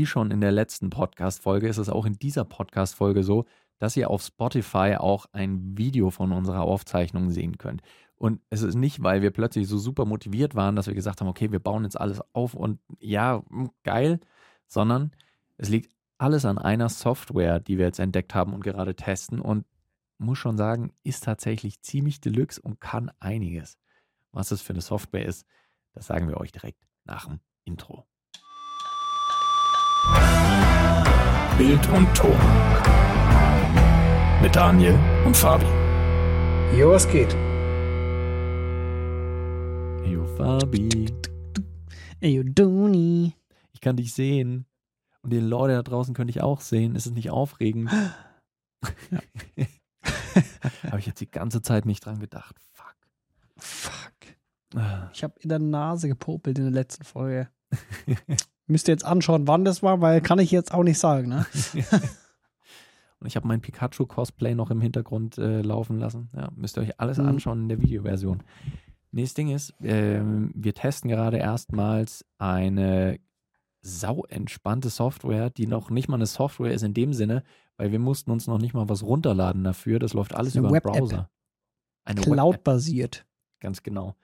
wie schon in der letzten Podcast-Folge ist es auch in dieser Podcast-Folge so, dass ihr auf Spotify auch ein Video von unserer Aufzeichnung sehen könnt. Und es ist nicht, weil wir plötzlich so super motiviert waren, dass wir gesagt haben, okay, wir bauen jetzt alles auf und ja, hm, geil, sondern es liegt alles an einer Software, die wir jetzt entdeckt haben und gerade testen und muss schon sagen, ist tatsächlich ziemlich deluxe und kann einiges. Was es für eine Software ist, das sagen wir euch direkt nach dem Intro. Bild und Ton. Mit Daniel und Fabi. Jo, was geht? Yo, Fabi. Ey, yo, Doni. Ich kann dich sehen. Und die Leute da draußen könnte ich auch sehen. Ist es nicht aufregend? Ja. habe ich jetzt die ganze Zeit nicht dran gedacht. Fuck. Fuck. Ah. Ich habe in der Nase gepopelt in der letzten Folge. Müsst ihr jetzt anschauen, wann das war, weil kann ich jetzt auch nicht sagen, ne? Und ich habe mein Pikachu-Cosplay noch im Hintergrund äh, laufen lassen. Ja, müsst ihr euch alles mhm. anschauen in der Videoversion. Nächstes Ding ist, äh, wir testen gerade erstmals eine sau entspannte Software, die noch nicht mal eine Software ist in dem Sinne, weil wir mussten uns noch nicht mal was runterladen dafür. Das läuft alles eine über den Browser. Eine Cloud-basiert. Ganz genau.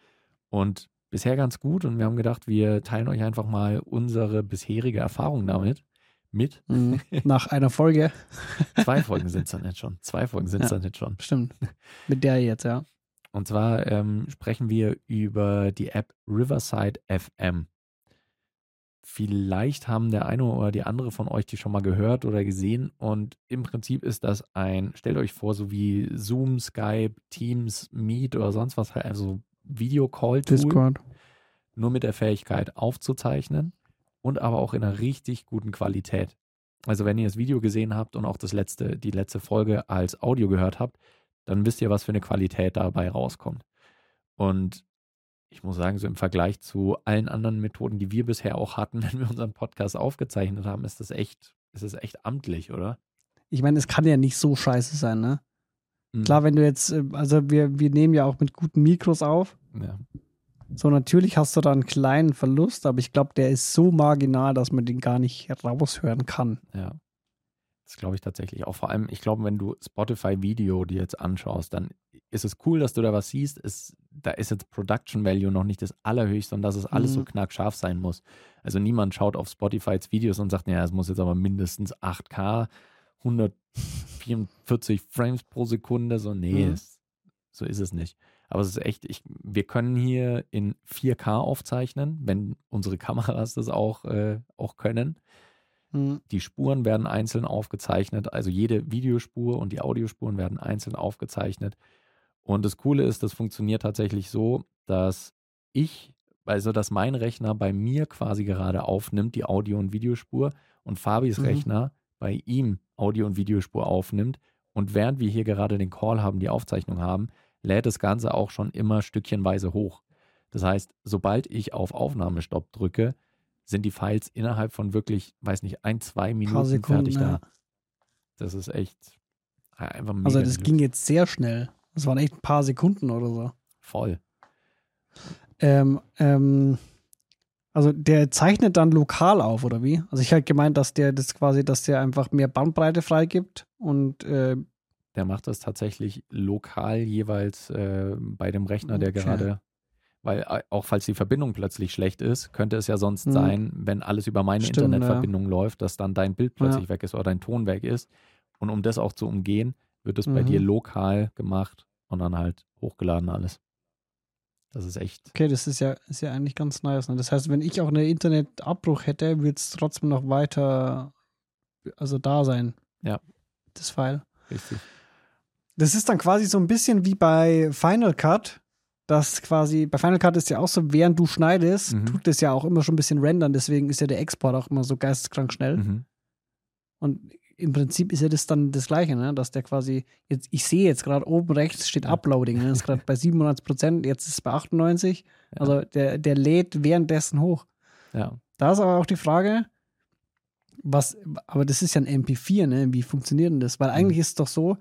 Und bisher ganz gut und wir haben gedacht, wir teilen euch einfach mal unsere bisherige Erfahrung damit mit. Mhm. Nach einer Folge. Zwei Folgen sind es dann jetzt schon. Zwei Folgen sind es ja, dann jetzt schon. Stimmt. Mit der jetzt, ja. Und zwar ähm, sprechen wir über die App Riverside FM. Vielleicht haben der eine oder die andere von euch die schon mal gehört oder gesehen. Und im Prinzip ist das ein, stellt euch vor, so wie Zoom, Skype, Teams, Meet oder sonst was, also Videocall-Tool. Discord. Nur mit der Fähigkeit aufzuzeichnen und aber auch in einer richtig guten Qualität. Also wenn ihr das Video gesehen habt und auch das letzte, die letzte Folge als Audio gehört habt, dann wisst ihr, was für eine Qualität dabei rauskommt. Und ich muss sagen, so im Vergleich zu allen anderen Methoden, die wir bisher auch hatten, wenn wir unseren Podcast aufgezeichnet haben, ist das echt, ist das echt amtlich, oder? Ich meine, es kann ja nicht so scheiße sein, ne? Mhm. Klar, wenn du jetzt, äh, also wir, wir nehmen ja auch mit guten Mikros auf. Ja. So, natürlich hast du da einen kleinen Verlust, aber ich glaube, der ist so marginal, dass man den gar nicht raushören kann. Ja. Das glaube ich tatsächlich auch. Vor allem, ich glaube, wenn du Spotify-Video dir jetzt anschaust, dann ist es cool, dass du da was siehst. Es, da ist jetzt Production Value noch nicht das allerhöchste und dass es alles mhm. so knackscharf sein muss. Also niemand schaut auf Spotifys Videos und sagt, ja, es muss jetzt aber mindestens 8K, 144 Frames pro Sekunde. So, nee, mhm. es, so ist es nicht. Aber es ist echt, ich, wir können hier in 4K aufzeichnen, wenn unsere Kameras das auch, äh, auch können. Mhm. Die Spuren werden einzeln aufgezeichnet, also jede Videospur und die Audiospuren werden einzeln aufgezeichnet. Und das Coole ist, das funktioniert tatsächlich so, dass ich, also dass mein Rechner bei mir quasi gerade aufnimmt, die Audio- und Videospur, und Fabis mhm. Rechner bei ihm Audio- und Videospur aufnimmt. Und während wir hier gerade den Call haben, die Aufzeichnung haben, lädt das Ganze auch schon immer stückchenweise hoch. Das heißt, sobald ich auf Aufnahmestopp drücke, sind die Files innerhalb von wirklich, weiß nicht, ein, zwei Minuten Sekunden, fertig ja. da. Das ist echt einfach mega Also das ging jetzt sehr schnell. Das waren echt ein paar Sekunden oder so. Voll. Ähm, ähm, also der zeichnet dann lokal auf, oder wie? Also ich halt gemeint, dass der das quasi, dass der einfach mehr Bandbreite freigibt und äh, der macht das tatsächlich lokal jeweils äh, bei dem Rechner, der okay. gerade weil äh, auch falls die Verbindung plötzlich schlecht ist, könnte es ja sonst mhm. sein, wenn alles über meine Stimmt, Internetverbindung ja. läuft, dass dann dein Bild plötzlich ja. weg ist oder dein Ton weg ist. Und um das auch zu umgehen, wird es mhm. bei dir mhm. lokal gemacht und dann halt hochgeladen alles. Das ist echt. Okay, das ist ja, ist ja eigentlich ganz nice. Ne? Das heißt, wenn ich auch einen Internetabbruch hätte, würde es trotzdem noch weiter, also da sein. Ja. Das File. Richtig. Das ist dann quasi so ein bisschen wie bei Final Cut dass quasi, bei Final Cut ist ja auch so, während du schneidest, mhm. tut das ja auch immer schon ein bisschen rendern, deswegen ist ja der Export auch immer so geisteskrank schnell. Mhm. Und im Prinzip ist ja das dann das Gleiche, ne? dass der quasi, jetzt, ich sehe jetzt gerade oben rechts steht Uploading, ne? das ist gerade bei 97 Prozent, jetzt ist es bei 98, ja. also der, der lädt währenddessen hoch. Ja. Da ist aber auch die Frage, was, aber das ist ja ein MP4, ne? Wie funktioniert denn das? Weil mhm. eigentlich ist es doch so,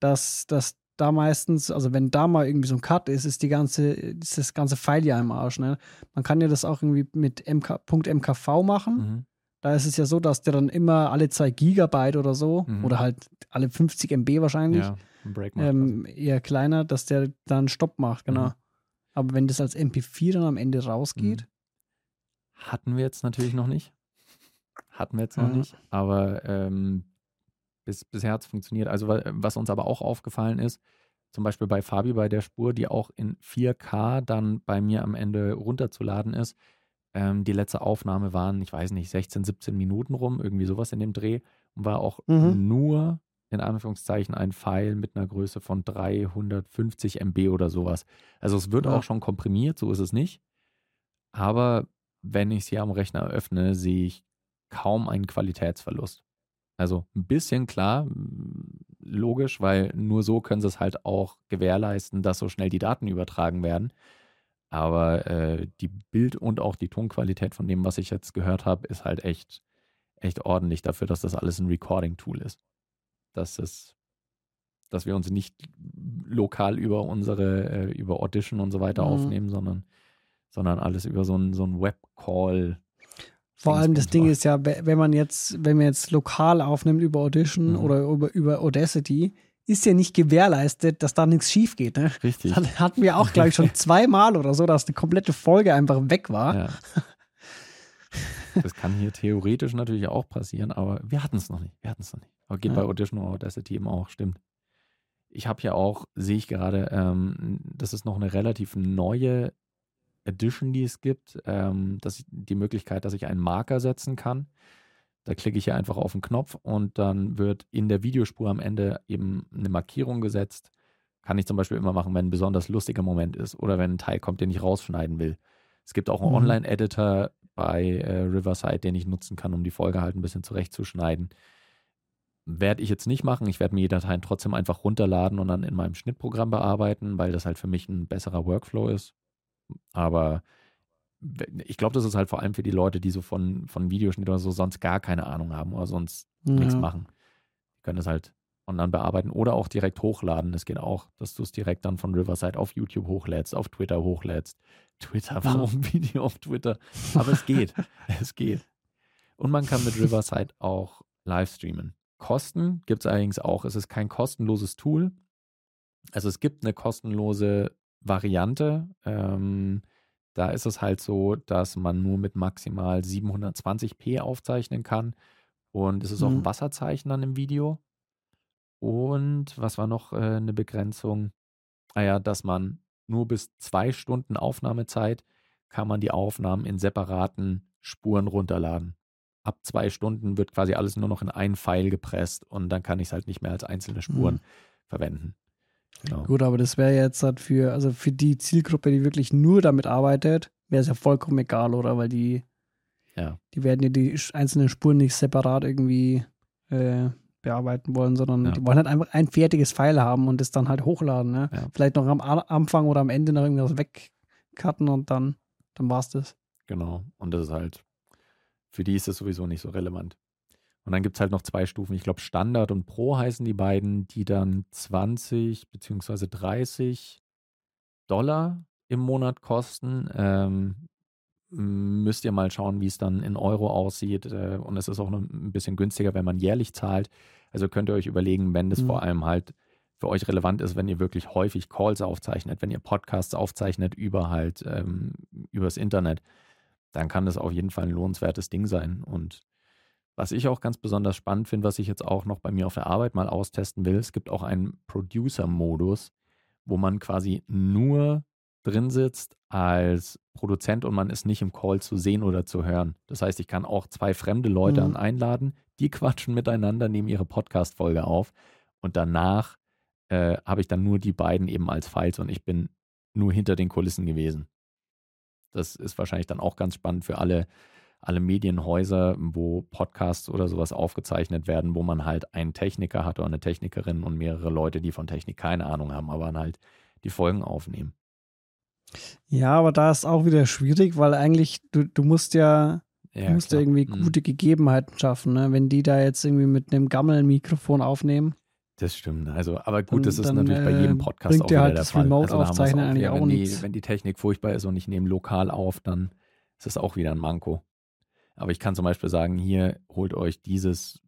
dass, dass da meistens, also wenn da mal irgendwie so ein Cut ist, ist die ganze, ist das ganze File ja im Arsch. Ne? Man kann ja das auch irgendwie mit MK, .mkv machen. Mhm. Da ist es ja so, dass der dann immer alle zwei Gigabyte oder so Mhm. oder halt alle 50 MB wahrscheinlich Ja, macht ähm, eher kleiner, dass der dann Stopp macht, genau. Mhm. Aber wenn das als MP4 dann am Ende rausgeht, Hatten wir jetzt natürlich noch nicht. Hatten wir jetzt noch Ja. nicht. Aber ähm, bis, bisher hat es funktioniert. Also wa- was uns aber auch aufgefallen ist, zum Beispiel bei Fabi bei der Spur, die auch in 4K dann bei mir am Ende runterzuladen ist. Ähm, die letzte Aufnahme waren, ich weiß nicht, 16, 17 Minuten rum, irgendwie sowas in dem Dreh. Und war auch Mhm. nur in Anführungszeichen ein Pfeil mit einer Größe von 350 MB oder sowas. Also es wird Ja. auch schon komprimiert, so ist es nicht. Aber wenn ich es hier am Rechner öffne, sehe ich kaum einen Qualitätsverlust. Also ein bisschen klar, logisch, weil nur so können sie es halt auch gewährleisten, dass so schnell die Daten übertragen werden. Aber äh, die Bild- und auch die Tonqualität von dem, was ich jetzt gehört habe, ist halt echt, echt ordentlich dafür, dass das alles ein Recording-Tool ist. Dass es, dass wir uns nicht lokal über unsere, äh, über Audition und so weiter Mhm. aufnehmen, sondern, sondern alles über so ein, so ein Webcall. vor allem das Ding ist ja, we- wenn man jetzt, wenn man jetzt lokal aufnimmt über Audition Mhm. oder über, über Audacity, ist ja nicht gewährleistet, dass da nichts schief geht. Ne? Richtig. Das hatten wir auch, glaube ich, schon zweimal oder so, dass die komplette Folge einfach weg war. Ja. Das kann hier theoretisch natürlich auch passieren, aber wir hatten es noch nicht. Wir hatten es noch nicht. Aber geht Ja. bei Audition Audacity eben auch, stimmt. Ich habe ja auch, sehe ich gerade, ähm, das ist noch eine relativ neue Edition, die es gibt. Ähm, dass ich, die Möglichkeit, dass ich einen Marker setzen kann. Da klicke ich hier einfach auf den Knopf und dann wird in der Videospur am Ende eben eine Markierung gesetzt. Kann ich zum Beispiel immer machen, wenn ein besonders lustiger Moment ist oder wenn ein Teil kommt, den ich rausschneiden will. Es gibt auch einen Mhm. Online-Editor bei äh, Riverside, den ich nutzen kann, um die Folge halt ein bisschen zurechtzuschneiden. Werde ich jetzt nicht machen. Ich werde mir die Dateien trotzdem einfach runterladen und dann in meinem Schnittprogramm bearbeiten, weil das halt für mich ein besserer Workflow ist. Aber ich glaube, das ist halt vor allem für die Leute, die so von, von Videoschnitt oder so sonst gar keine Ahnung haben oder sonst nichts Ja. machen. Die können das halt online bearbeiten oder auch direkt hochladen. Das geht auch, dass du es direkt dann von Riverside auf YouTube hochlädst, auf Twitter hochlädst. Twitter, warum Video auf Twitter? Aber es geht. es geht. Und man kann mit Riverside auch live streamen. Kosten gibt es allerdings auch. Es ist kein kostenloses Tool. Also es gibt eine kostenlose Variante. Ähm, da ist es halt so, dass man nur mit maximal 720p aufzeichnen kann. Und es ist auch Mhm. ein Wasserzeichen dann im Video. Und was war noch äh, eine Begrenzung? Ah ja, dass man nur bis zwei Stunden Aufnahmezeit kann man die Aufnahmen in separaten Spuren runterladen. Ab zwei Stunden wird quasi alles nur noch in einen Pfeil gepresst und dann kann ich es halt nicht mehr als einzelne Spuren Mhm. verwenden. Genau. Gut, aber das wäre jetzt halt für, also für die Zielgruppe, die wirklich nur damit arbeitet, wäre es ja vollkommen egal, oder? Weil die, Ja. die werden ja die einzelnen Spuren nicht separat irgendwie äh, bearbeiten wollen, sondern Ja. die wollen halt einfach ein fertiges File haben und das dann halt hochladen. Ne? Ja. Vielleicht noch am Anfang oder am Ende noch irgendwas wegcutten und dann, dann war's das. Genau. Und das ist halt, für die ist das sowieso nicht so relevant. Und dann gibt es halt noch zwei Stufen. Ich glaube, Standard und Pro heißen die beiden, die dann 20 beziehungsweise 30 Dollar im Monat kosten. Ähm, müsst ihr mal schauen, wie es dann in Euro aussieht. Äh, und es ist auch noch ein bisschen günstiger, wenn man jährlich zahlt. Also könnt ihr euch überlegen, wenn das Mhm. vor allem halt für euch relevant ist, wenn ihr wirklich häufig Calls aufzeichnet, wenn ihr Podcasts aufzeichnet über halt ähm, übers Internet, dann kann das auf jeden Fall ein lohnenswertes Ding sein. Und was ich auch ganz besonders spannend finde, was ich jetzt auch noch bei mir auf der Arbeit mal austesten will, es gibt auch einen Producer-Modus, wo man quasi nur drin sitzt als Produzent und man ist nicht im Call zu sehen oder zu hören. Das heißt, ich kann auch zwei fremde Leute Mhm. einladen, die quatschen miteinander, nehmen ihre Podcast-Folge auf und danach äh, habe ich dann nur die beiden eben als Files und ich bin nur hinter den Kulissen gewesen. Das ist wahrscheinlich dann auch ganz spannend für alle, alle Medienhäuser, wo Podcasts oder sowas aufgezeichnet werden, wo man halt einen Techniker hat oder eine Technikerin und mehrere Leute, die von Technik keine Ahnung haben, aber dann halt die Folgen aufnehmen. Ja, aber da ist auch wieder schwierig, weil eigentlich, du, du musst ja, Ja, du musst ja irgendwie Mhm. gute Gegebenheiten schaffen, ne? Wenn die da jetzt irgendwie mit einem Gammelmikrofon aufnehmen. Das stimmt. Also, aber gut, das ist dann, natürlich bei äh, jedem Podcast bringt auch wieder halt der das Fall. Remote also, aufzeichnen auch eigentlich wieder. auch wenn, die, nichts. wenn die Technik furchtbar ist und ich nehme lokal auf, dann ist es auch wieder ein Manko. Aber ich kann zum Beispiel sagen, hier holt euch dieses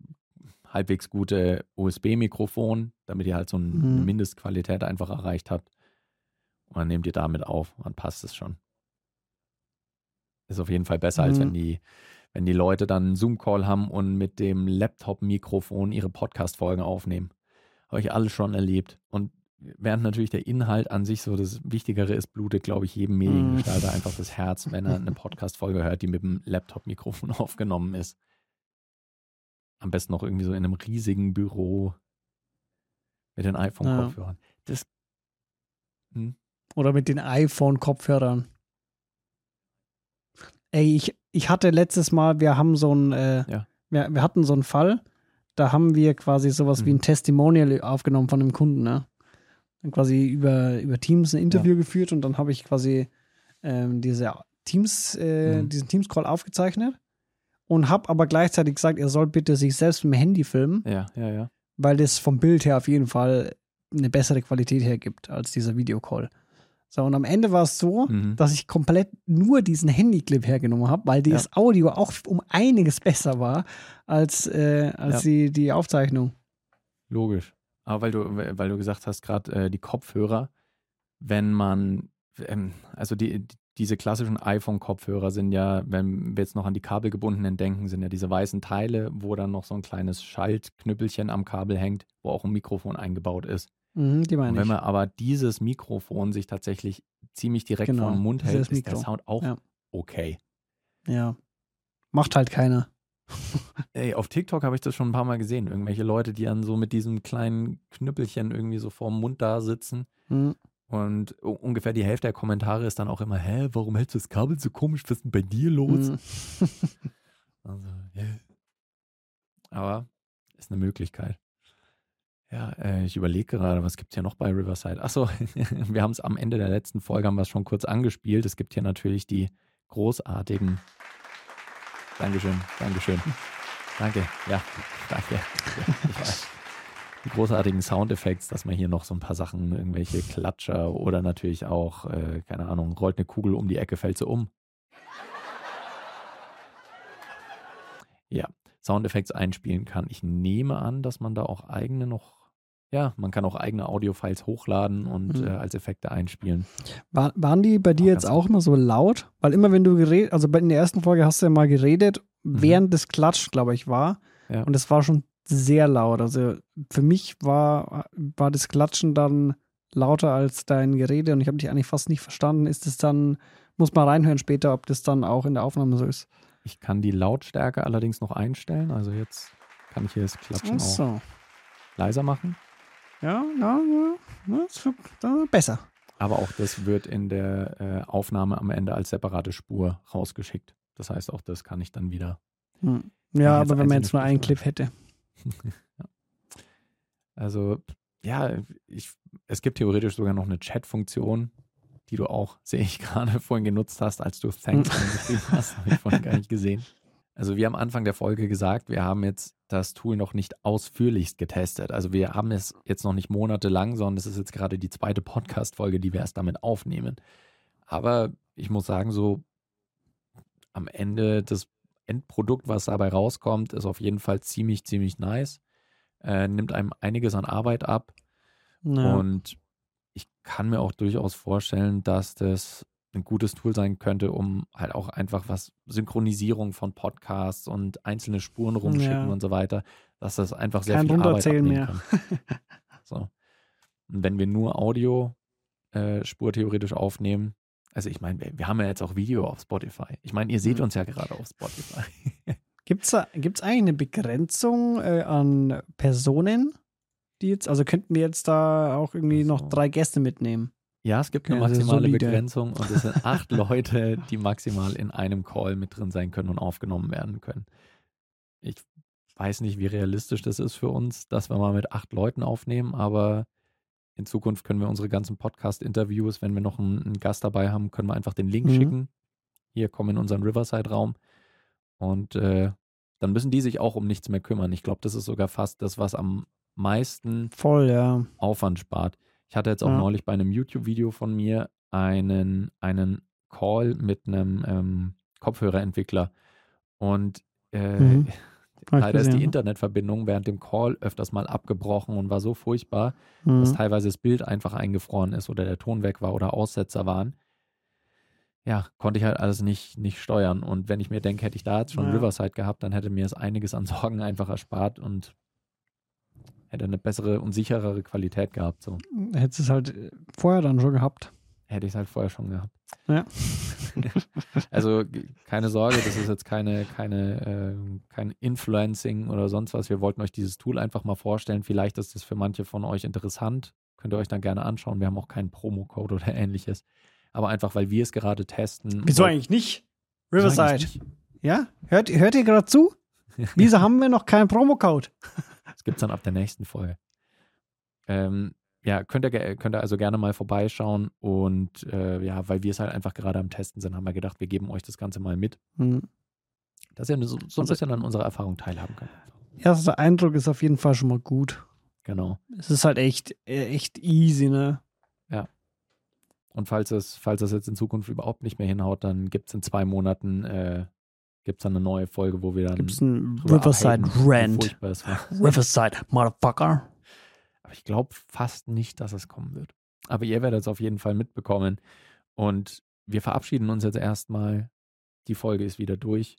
halbwegs gute USB-Mikrofon, damit ihr halt so eine Mhm. Mindestqualität einfach erreicht habt. Und dann nehmt ihr damit auf, dann passt es schon. Ist auf jeden Fall besser, als Mhm. wenn die, wenn die Leute dann einen Zoom-Call haben und mit dem Laptop-Mikrofon ihre Podcast-Folgen aufnehmen. Habe ich alles schon erlebt. Und während natürlich der Inhalt an sich so das Wichtigere ist, blutet, glaube ich, jedem Mediengestalter einfach das Herz, wenn er eine Podcast-Folge hört, die mit dem Laptop-Mikrofon aufgenommen ist. Am besten noch irgendwie so in einem riesigen Büro mit den iPhone-Kopfhörern. Das. Hm? Oder mit den iPhone-Kopfhörern. Ey, ich, ich hatte letztes Mal, wir haben so ein, äh, Ja. wir, wir hatten so einen Fall, da haben wir quasi sowas wie Mhm. ein Testimonial aufgenommen von einem Kunden, ne? Dann quasi über, über Teams ein Interview geführt und dann habe ich quasi ähm, diese Teams, äh, Mhm. diesen Teams-Call aufgezeichnet und habe aber gleichzeitig gesagt, er soll bitte sich selbst mit dem Handy filmen, Ja, ja, ja. weil das vom Bild her auf jeden Fall eine bessere Qualität hergibt als dieser Videocall. So, und am Ende war es so, Mhm. dass ich komplett nur diesen Handyclip hergenommen habe, weil das Audio auch um einiges besser war als, äh, als Ja. die, die Aufzeichnung. Logisch. Aber weil du, weil du gesagt hast, gerade äh, die Kopfhörer, wenn man, ähm, also die, die- diese klassischen iPhone-Kopfhörer sind ja, wenn wir jetzt noch an die kabelgebundenen denken, sind ja diese weißen Teile, wo dann noch so ein kleines Schaltknüppelchen am Kabel hängt, wo auch ein Mikrofon eingebaut ist. Mhm, die Und meine wenn ich. man aber dieses Mikrofon sich tatsächlich ziemlich direkt Genau, vor den Mund hält, das ist der. Sound auch Ja. okay. Ja. Macht halt keiner. Ey, auf TikTok habe ich das schon ein paar Mal gesehen. Irgendwelche Leute, die dann so mit diesem kleinen Knüppelchen irgendwie so vorm Mund da sitzen. Mhm. Und ungefähr die Hälfte der Kommentare ist dann auch immer, hä, warum hältst du das Kabel so komisch? Was ist denn bei dir los? Mhm. Also, ja. Aber ist eine Möglichkeit. Ja, äh, ich überlege gerade, was gibt es hier noch bei Riverside? Achso, wir haben es am Ende der letzten Folge haben wir es schon kurz angespielt. Es gibt hier natürlich die großartigen. Dankeschön, Dankeschön. Danke, ja, danke. Ich weiß. Die großartigen Soundeffekte, dass man hier noch so ein paar Sachen, irgendwelche Klatscher oder natürlich auch, äh, keine Ahnung, rollt eine Kugel um die Ecke, fällt sie um. Ja, Soundeffekte einspielen kann. Ich nehme an, dass man da auch eigene noch, ja, man kann auch eigene Audiofiles hochladen und Mhm. äh, als Effekte einspielen. War, waren die bei dir Auch jetzt auch immer so laut? Weil immer wenn du geredet, also in der ersten Folge hast du ja mal geredet, während das Klatsch, glaube ich, war. Mhm. Ja. Und es war schon sehr laut. Also für mich war, war das Klatschen dann lauter als dein Gerede und ich habe dich eigentlich fast nicht verstanden. Ist es dann, muss man reinhören später, ob das dann auch in der Aufnahme so ist. Ich kann die Lautstärke allerdings noch einstellen. Also jetzt kann ich hier das Klatschen Ach auch so. leiser machen. Ja, ja, ja. besser. Aber auch das wird in der äh, Aufnahme am Ende als separate Spur rausgeschickt. Das heißt, auch das kann ich dann wieder. Hm. Ja, aber wenn man jetzt nur einen. Clip hätte. ja. Also, ja, ich, es gibt theoretisch sogar noch eine Chat-Funktion, die du auch, sehe ich gerade, vorhin genutzt hast, als du Thanks angeschrieben hast. Habe ich vorhin gar nicht gesehen. Also, wir haben Anfang der Folge gesagt, wir haben jetzt das Tool noch nicht ausführlichst getestet. Also, wir haben es jetzt noch nicht monatelang, sondern es ist jetzt gerade die zweite Podcast-Folge, die wir erst damit aufnehmen. Aber ich muss sagen, so am Ende das Endprodukt, was dabei rauskommt, ist auf jeden Fall ziemlich, ziemlich nice. Äh, nimmt einem einiges an Arbeit ab. Ja. Und ich kann mir auch durchaus vorstellen, dass das ein gutes Tool sein könnte, um halt auch einfach was Synchronisierung von Podcasts und einzelne Spuren rumschicken Ja. und so weiter, dass das einfach sehr Kein viel Arbeit abnehmen mehr. kann. So. Und wenn wir nur Audio äh, Spur theoretisch aufnehmen, also ich meine, wir, wir haben ja jetzt auch Video auf Spotify. Ich meine, ihr seht Mhm. uns ja gerade auf Spotify. Gibt es gibt's eigentlich eine Begrenzung äh, an Personen, die jetzt, also könnten wir jetzt da auch irgendwie Ach so. noch drei Gäste mitnehmen? Ja, es gibt eine maximale. Begrenzung und es sind acht Leute, die maximal in einem Call mit drin sein können und aufgenommen werden können. Ich weiß nicht, wie realistisch das ist für uns, dass wir mal mit acht Leuten aufnehmen, aber in Zukunft können wir unsere ganzen Podcast-Interviews, wenn wir noch einen, einen Gast dabei haben, können wir einfach den Link Mhm. schicken. Hier kommen in unseren Riverside-Raum und äh, dann müssen die sich auch um nichts mehr kümmern. Ich glaube, das ist sogar fast das, was am meisten Voll, ja. Aufwand spart. Ich hatte jetzt auch Ja. neulich bei einem YouTube-Video von mir einen, einen Call mit einem ähm, Kopfhörerentwickler Und äh, Mhm. Leider ist die. Internetverbindung während dem Call öfters mal abgebrochen und war so furchtbar, Mhm. dass teilweise das Bild einfach eingefroren ist oder der Ton weg war oder Aussetzer waren. Ja, konnte ich halt alles nicht, nicht steuern. Und wenn ich mir denke, hätte ich da jetzt schon Ja. Riverside gehabt, dann hätte mir es einiges an Sorgen einfach erspart und hätte eine bessere und sicherere Qualität gehabt. So Hättest es halt vorher dann schon gehabt. hätte ich es halt vorher schon gehabt. Ja. also keine Sorge, das ist jetzt keine, keine, äh, kein Influencing oder sonst was. Wir wollten euch dieses Tool einfach mal vorstellen. Vielleicht ist das für manche von euch interessant. Könnt ihr euch dann gerne anschauen. Wir haben auch keinen Promocode oder ähnliches. Aber einfach, weil wir es gerade testen. Wieso eigentlich nicht? Riverside. eigentlich nicht? Ja? Hört, hört ihr gerade zu? Wieso haben wir noch keinen Promocode? Gibt es dann ab der nächsten Folge. Ähm, ja, könnt ihr, könnt ihr also gerne mal vorbeischauen. Und äh, ja, weil wir es halt einfach gerade am Testen sind, haben wir gedacht, wir geben euch das Ganze mal mit, Hm. dass ihr so, so ein Also- bisschen an unserer Erfahrung teilhaben könnt. Erster Eindruck ist auf jeden Fall schon mal gut. Genau. Es ist halt echt, äh, echt easy, ne? Und falls es, falls es jetzt in Zukunft überhaupt nicht mehr hinhaut, dann gibt es in zwei Monaten äh, gibt's dann eine neue Folge, wo wir dann Gibt es einen Riverside Rant. es. Riverside, Motherfucker. Aber ich glaube fast nicht, dass es kommen wird. Aber ihr werdet es auf jeden Fall mitbekommen. Und wir verabschieden uns jetzt erstmal. Die Folge ist wieder durch.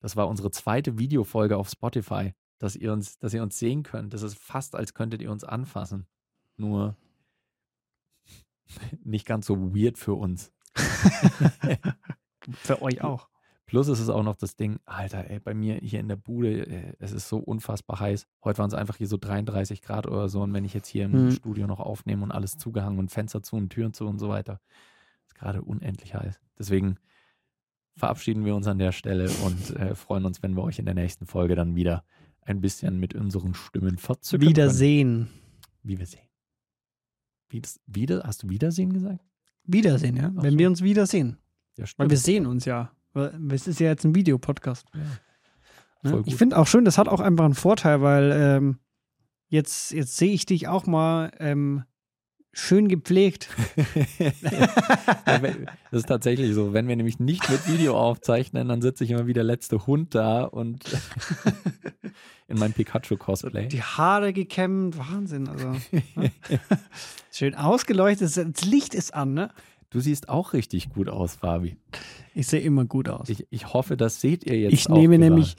Das war unsere zweite Videofolge auf Spotify, dass ihr uns, dass ihr uns sehen könnt. Das ist fast, als könntet ihr uns anfassen. Nur nicht ganz so weird für uns. Für euch auch. Plus ist es auch noch das Ding, Alter, ey, bei mir hier in der Bude, äh, es ist so unfassbar heiß. Heute waren es einfach hier so 33 Grad oder so. Und wenn ich jetzt hier im Hm. Studio noch aufnehme und alles zugehangen und Fenster zu und Türen zu und so weiter, ist gerade unendlich heiß. Deswegen verabschieden wir uns an der Stelle und äh, freuen uns, wenn wir euch in der nächsten Folge dann wieder ein bisschen mit unseren Stimmen verzücken Wiedersehen. können. Wie wir sehen. Wie das, wieder, hast du Wiedersehen gesagt? Wiedersehen, ja? Ach Wenn so. wir uns wiedersehen. Ja, Weil wir sehen uns ja. Es ist ja jetzt ein Videopodcast. Ja. Ne? Ich finde auch schön, das hat auch einfach einen Vorteil, weil ähm, jetzt, jetzt sehe ich dich auch mal ähm, schön gepflegt. Das ist tatsächlich so. Wenn wir nämlich nicht mit Video aufzeichnen, dann sitze ich immer wie der letzte Hund da und in meinem Pikachu-Cosplay. Die Haare gekämmt, Wahnsinn. Also, ne? schön ausgeleuchtet, das Licht ist an, ne? Du siehst auch richtig gut aus, Fabi. Ich sehe immer gut aus. Ich, ich hoffe, das seht ihr jetzt Ich auch nehme gerade. nämlich,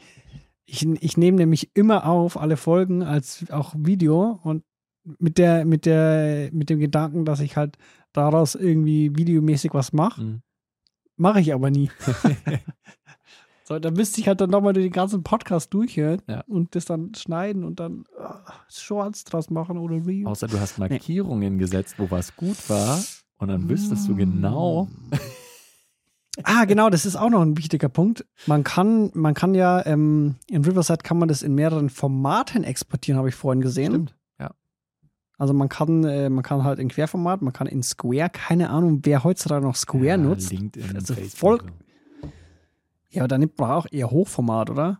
ich, ich nehme nämlich immer auf alle Folgen als auch Video und mit der, mit der, mit dem Gedanken, dass ich halt daraus irgendwie videomäßig was mache, Mhm. mache ich aber nie. so, da müsste ich halt dann nochmal den ganzen Podcast durchhören Ja. und das dann schneiden und dann ah, Shorts draus machen oder Reels. Außer du hast Markierungen gesetzt, wo was gut war. Und dann wüsstest du genau. Ah, genau, das ist auch noch ein wichtiger Punkt. Man kann, man kann ja, ähm, in Riverside kann man das in mehreren Formaten exportieren, habe ich vorhin gesehen. Stimmt. Ja. Also man kann, äh, man kann halt in Querformat, man kann in Square, keine Ahnung, wer heutzutage noch Square ja, nutzt. LinkedIn, Also voll- Ja, aber dann nimmt man auch eher Hochformat, oder?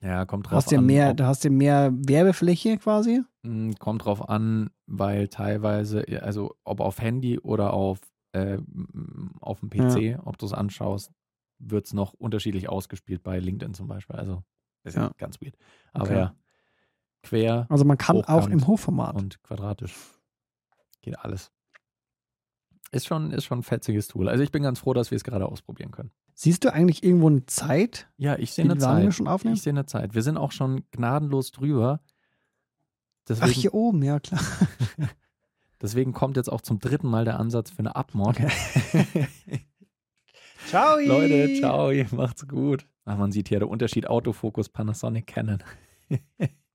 Ja, kommt drauf hast an. mehr, da hast du mehr Werbefläche quasi. Mm, Kommt drauf an, weil teilweise, also ob auf Handy oder auf, äh, auf dem PC, ob du es anschaust, wird es noch unterschiedlich ausgespielt bei LinkedIn zum Beispiel. Also, ist ja Ja. ganz weird. Aber Okay. ja, quer Also man kann auch im Hochformat. und quadratisch geht alles. Ist schon, ist schon ein fetziges Tool. Also ich bin ganz froh, dass wir es gerade ausprobieren können. Siehst du eigentlich irgendwo eine Zeit, Ja, ich sehe eine lange wir Zeit. schon aufnehmen? Ich sehe eine Zeit. Wir sind auch schon gnadenlos drüber. Ach, Deswegen, hier oben, ja klar. deswegen kommt jetzt auch zum dritten Mal der Ansatz für eine Abmord. Ciao. Leute, ciao, macht's gut. Ach, man sieht hier der Unterschied Autofokus Panasonic Canon.